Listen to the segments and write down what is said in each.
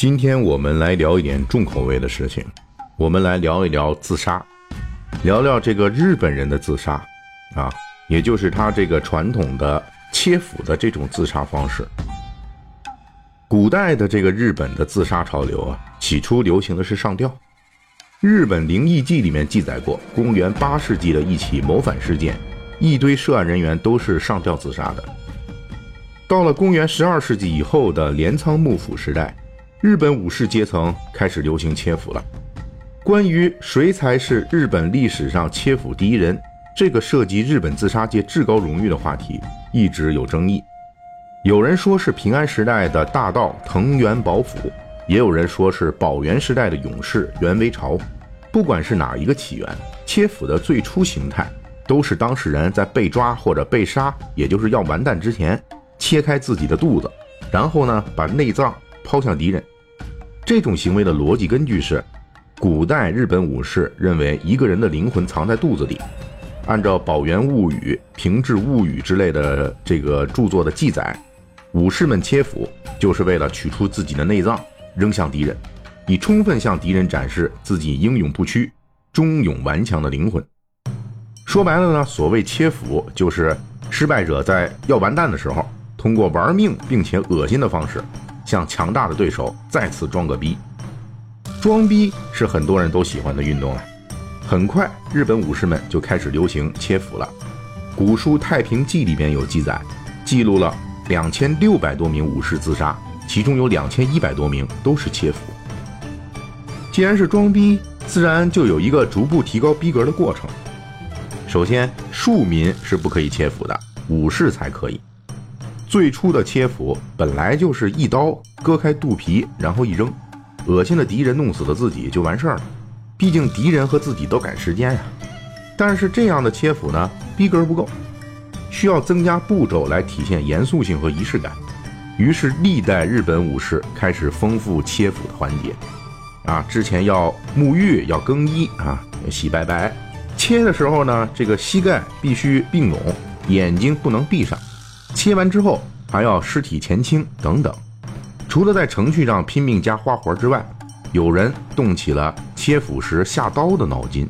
今天我们来聊一点重口味的事情，我们来聊一聊自杀，聊聊这个日本人的自杀，啊，也就是他这个传统的切腹的这种自杀方式。古代的这个日本的自杀潮流啊，起初流行的是上吊。日本灵异记里面记载过，公元八世纪的一起谋反事件，一堆涉案人员都是上吊自杀的。到了公元十二世纪以后的镰仓幕府时代，日本武士阶层开始流行切腹了。关于谁才是日本历史上切腹第一人，这个涉及日本自杀界至高荣誉的话题，一直有争议。有人说是平安时代的大盗藤原保辅，也有人说是保元时代的勇士袁维朝。不管是哪一个起源，切腹的最初形态都是当事人在被抓或者被杀，也就是要完蛋之前。切开自己的肚子，然后呢，把内脏抛向敌人。这种行为的逻辑根据是，古代日本武士认为一个人的灵魂藏在肚子里。按照《宝元物语》《平治物语》之类的这个著作的记载，武士们切腹就是为了取出自己的内脏扔向敌人，以充分向敌人展示自己英勇不屈、忠勇顽强的灵魂。说白了呢，所谓切腹，就是失败者在要完蛋的时候。通过玩命并且恶心的方式，向强大的对手再次装个逼。装逼是很多人都喜欢的运动了。很快，日本武士们就开始流行切腹了。古书《太平记》里边有记载，记录了两千六百多名武士自杀，其中有两千一百多名都是切腹。既然是装逼，自然就有一个逐步提高逼格的过程。首先，庶民是不可以切腹的，武士才可以。最初的切腹本来就是一刀割开肚皮，然后一扔，恶心的敌人弄死了自己就完事儿了。毕竟敌人和自己都赶时间呀。但是这样的切腹呢，逼格不够，需要增加步骤来体现严肃性和仪式感。于是历代日本武士开始丰富切腹的环节。啊，之前要沐浴，要更衣啊，洗白白。切的时候呢，这个膝盖必须并拢，眼睛不能闭上。切完之后还要尸体前倾等等，除了在程序上拼命加花活之外，有人动起了切腹时下刀的脑筋，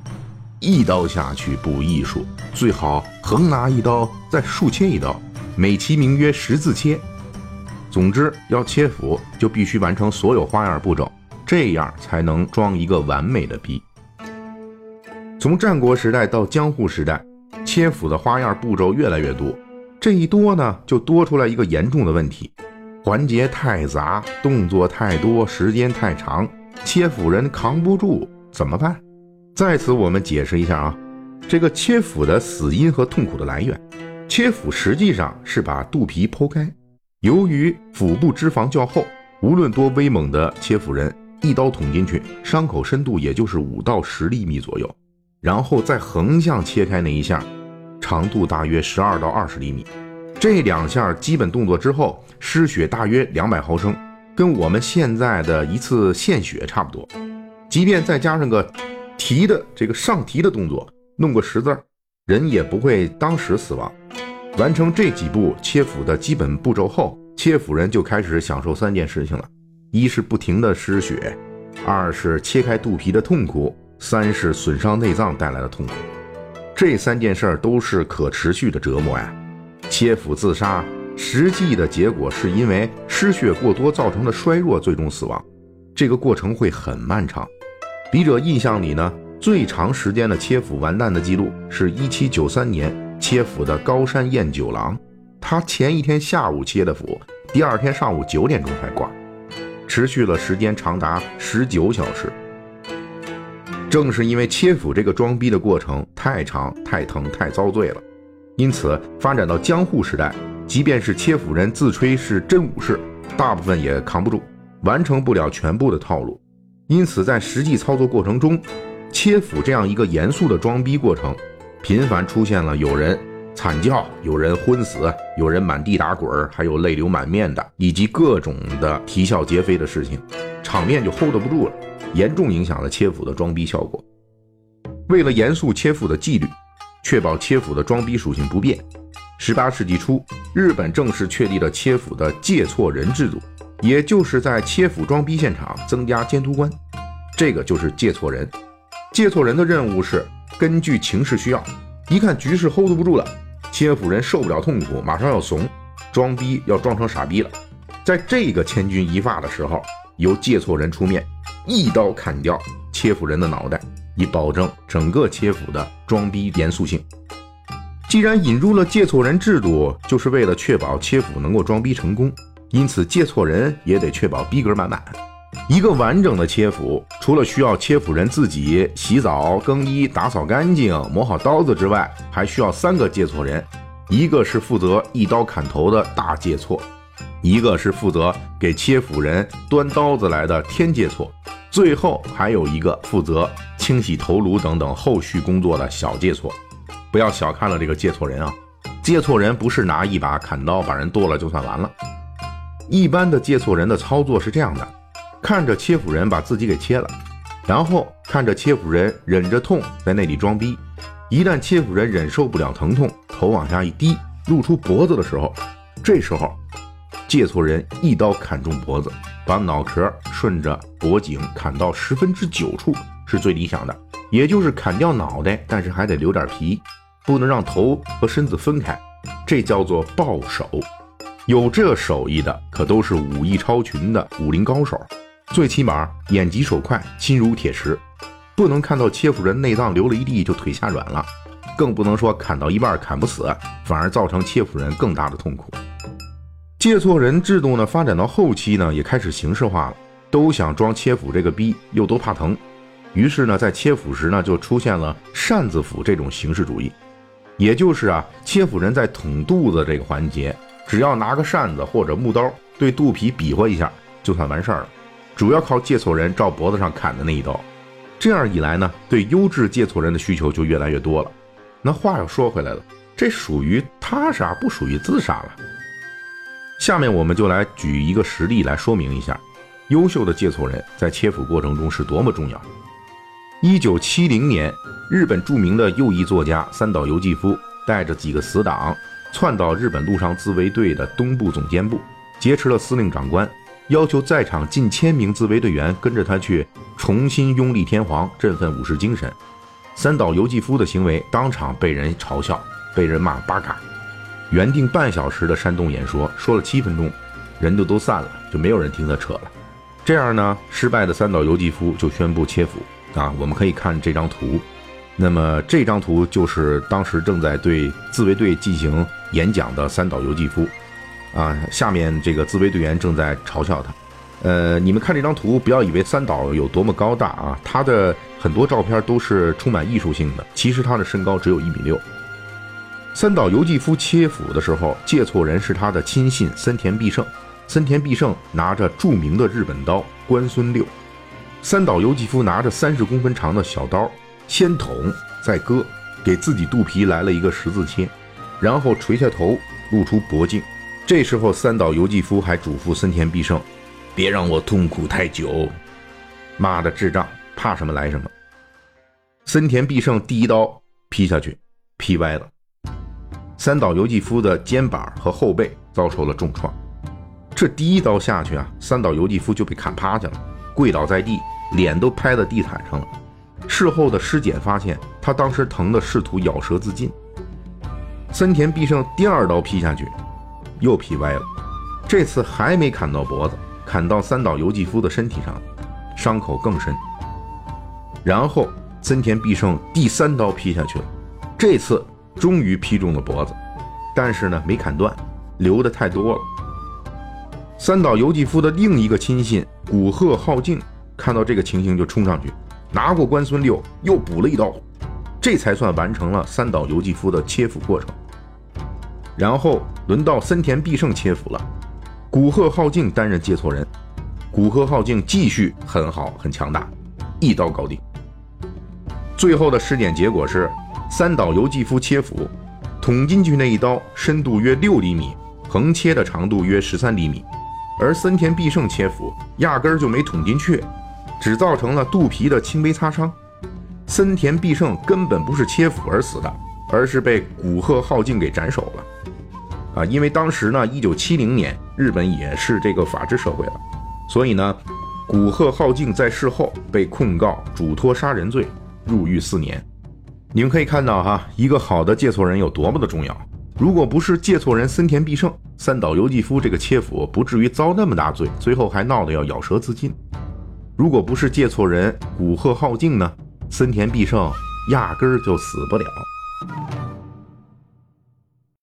一刀下去不艺术，最好横拿一刀再竖切一刀，美其名曰十字切。总之，要切腹就必须完成所有花样步骤，这样才能装一个完美的逼。从战国时代到江户时代，切腹的花样步骤越来越多。这一多呢，就多出来一个严重的问题：环节太杂，动作太多，时间太长，切腹人扛不住，怎么办？在此我们解释一下啊，这个切腹的死因和痛苦的来源。切腹实际上是把肚皮剖开，由于腹部脂肪较厚，无论多威猛的切腹人，一刀捅进去，伤口深度也就是五到十厘米左右，然后再横向切开那一下。长度大约十二到二十厘米，这两下基本动作之后，失血大约两百毫升，跟我们现在的一次献血差不多。即便再加上个提的这个上提的动作，弄个十字，人也不会当时死亡。完成这几步切腹的基本步骤后，切腹人就开始享受三件事情了：一是不停的失血，二是切开肚皮的痛苦，三是损伤内脏带来的痛苦。这三件事儿都是可持续的折磨呀！切腹自杀，实际的结果是因为失血过多造成的衰弱，最终死亡。这个过程会很漫长。笔者印象里呢，最长时间的切腹完蛋的记录是一七九三年切腹的高山彦九郎，他前一天下午切的腹，第二天上午九点钟才挂，持续了时间长达十九小时。正是因为切腹这个装逼的过程太长、太疼、太遭罪了，因此发展到江户时代，即便是切腹人自吹是真武士，大部分也扛不住，完成不了全部的套路。因此，在实际操作过程中，切腹这样一个严肃的装逼过程，频繁出现了有人惨叫、有人昏死、有人满地打滚还有泪流满面的，以及各种的啼笑皆非的事情，场面就 hold 不住了。严重影响了切腹的装逼效果。为了严肃切腹的纪律，确保切腹的装逼属性不变，十八世纪初，日本正式确立了切腹的借错人制度。也就是在切腹装逼现场增加监督官，这个就是借错人。借错人的任务是根据情势需要，一看局势 hold 不住了，切腹人受不了痛苦，马上要怂，装逼要装成傻逼了。在这个千钧一发的时候，由借错人出面，一刀砍掉切腹人的脑袋，以保证整个切腹的装逼严肃性。既然引入了借错人制度，就是为了确保切腹能够装逼成功，因此借错人也得确保逼格满满。一个完整的切腹，除了需要切腹人自己洗澡、更衣、打扫干净、磨好刀子之外，还需要三个借错人：一个是负责一刀砍头的大借错，一个是负责给切腹人端刀子来的天界错，最后还有一个负责清洗头颅等等后续工作的小界错。不要小看了这个界错人啊！界错人不是拿一把砍刀把人剁了就算完了，一般的界错人的操作是这样的。看着切腹人把自己给切了，然后看着切腹人忍着痛在那里装逼。一旦切腹人忍受不了疼痛，头往下一低，露出脖子的时候，这时候借错人一刀砍中脖子，把脑壳顺着脖颈砍到十分之九处是最理想的，也就是砍掉脑袋，但是还得留点皮，不能让头和身子分开，这叫做抱手。有这手艺的可都是武艺超群的武林高手。最起码眼疾手快，心如铁石，不能看到切腹人内脏流了一地就腿下软了，更不能说砍到一半砍不死，反而造成切腹人更大的痛苦。借错人制度呢，发展到后期呢，也开始形式化了，都想装切腹这个逼，又都怕疼，于是呢，在切腹时呢，就出现了扇子腹这种形式主义，也就是啊，切腹人在捅肚子这个环节，只要拿个扇子或者木刀对肚皮比划一下，就算完事儿了。主要靠借错人照脖子上砍的那一刀，这样一来呢，对优质借错人的需求就越来越多了。那话又说回来了，这属于他杀，不属于自杀了。下面我们就来举一个实例来说明一下，优秀的借错人在切腹过程中是多么重要。一九七零年，日本著名的右翼作家三岛由纪夫带着几个死党窜到日本陆上自卫队的东部总监部，劫持了司令长官。要求在场近千名自卫队员跟着他去重新拥立天皇，振奋武士精神。三岛由纪夫的行为当场被人嘲笑，被人骂八嘎。原定半小时的煽动演说，说了七分钟，人就都散了，就没有人听他扯了。这样呢，失败的三岛由纪夫就宣布切腹。啊，我们可以看这张图。那么这张图就是当时正在对自卫队进行演讲的三岛由纪夫。啊，下面这个自卫队员正在嘲笑他。呃，你们看这张图，不要以为三岛有多么高大啊，他的很多照片都是充满艺术性的。其实他的身高只有一米六。三岛由纪夫切腹的时候，借错人是他的亲信森田必胜。森田必胜拿着著名的日本刀关孙六，三岛由纪夫拿着三十公分长的小刀，先捅再割，给自己肚皮来了一个十字切，然后垂下头，露出脖颈。这时候，三岛由纪夫还嘱咐森田必胜：“别让我痛苦太久。”妈的，智障，怕什么来什么。森田必胜第一刀劈下去，劈歪了，三岛由纪夫的肩膀和后背遭受了重创。这第一刀下去啊，三岛由纪夫就被砍趴下了，跪倒在地，脸都拍在地毯上了。事后的尸检发现，他当时疼得试图咬舌自尽。森田必胜第二刀劈下去。又劈歪了，这次还没砍到脖子，砍到三岛由纪夫的身体上，伤口更深。然后森田必胜第三刀劈下去了，这次终于劈中了脖子，但是呢没砍断，流的太多了。三岛由纪夫的另一个亲信古贺浩敬看到这个情形就冲上去，拿过关孙六又补了一刀，这才算完成了三岛由纪夫的切腹过程。然后轮到森田必胜切腹了，古贺浩敬担任接错人，古贺浩敬继续很好很强大，一刀搞定。最后的尸检结果是，三岛由纪夫切腹，捅进去那一刀深度约六厘米，横切的长度约十三厘米，而森田必胜切腹压根儿就没捅进去，只造成了肚皮的轻微擦伤。森田必胜根本不是切腹而死的，而是被古贺浩静给斩首了。啊，因为当时呢，一九七零年日本也是这个法治社会了，所以呢，古贺浩静在事后被控告嘱托杀人罪，入狱四年。你们可以看到哈，一个好的借错人有多么的重要。如果不是借错人森田必胜，三岛由纪夫这个切腹不至于遭那么大罪，最后还闹得要咬舌自尽。如果不是借错人古贺浩静呢，森田必胜压根儿就死不了。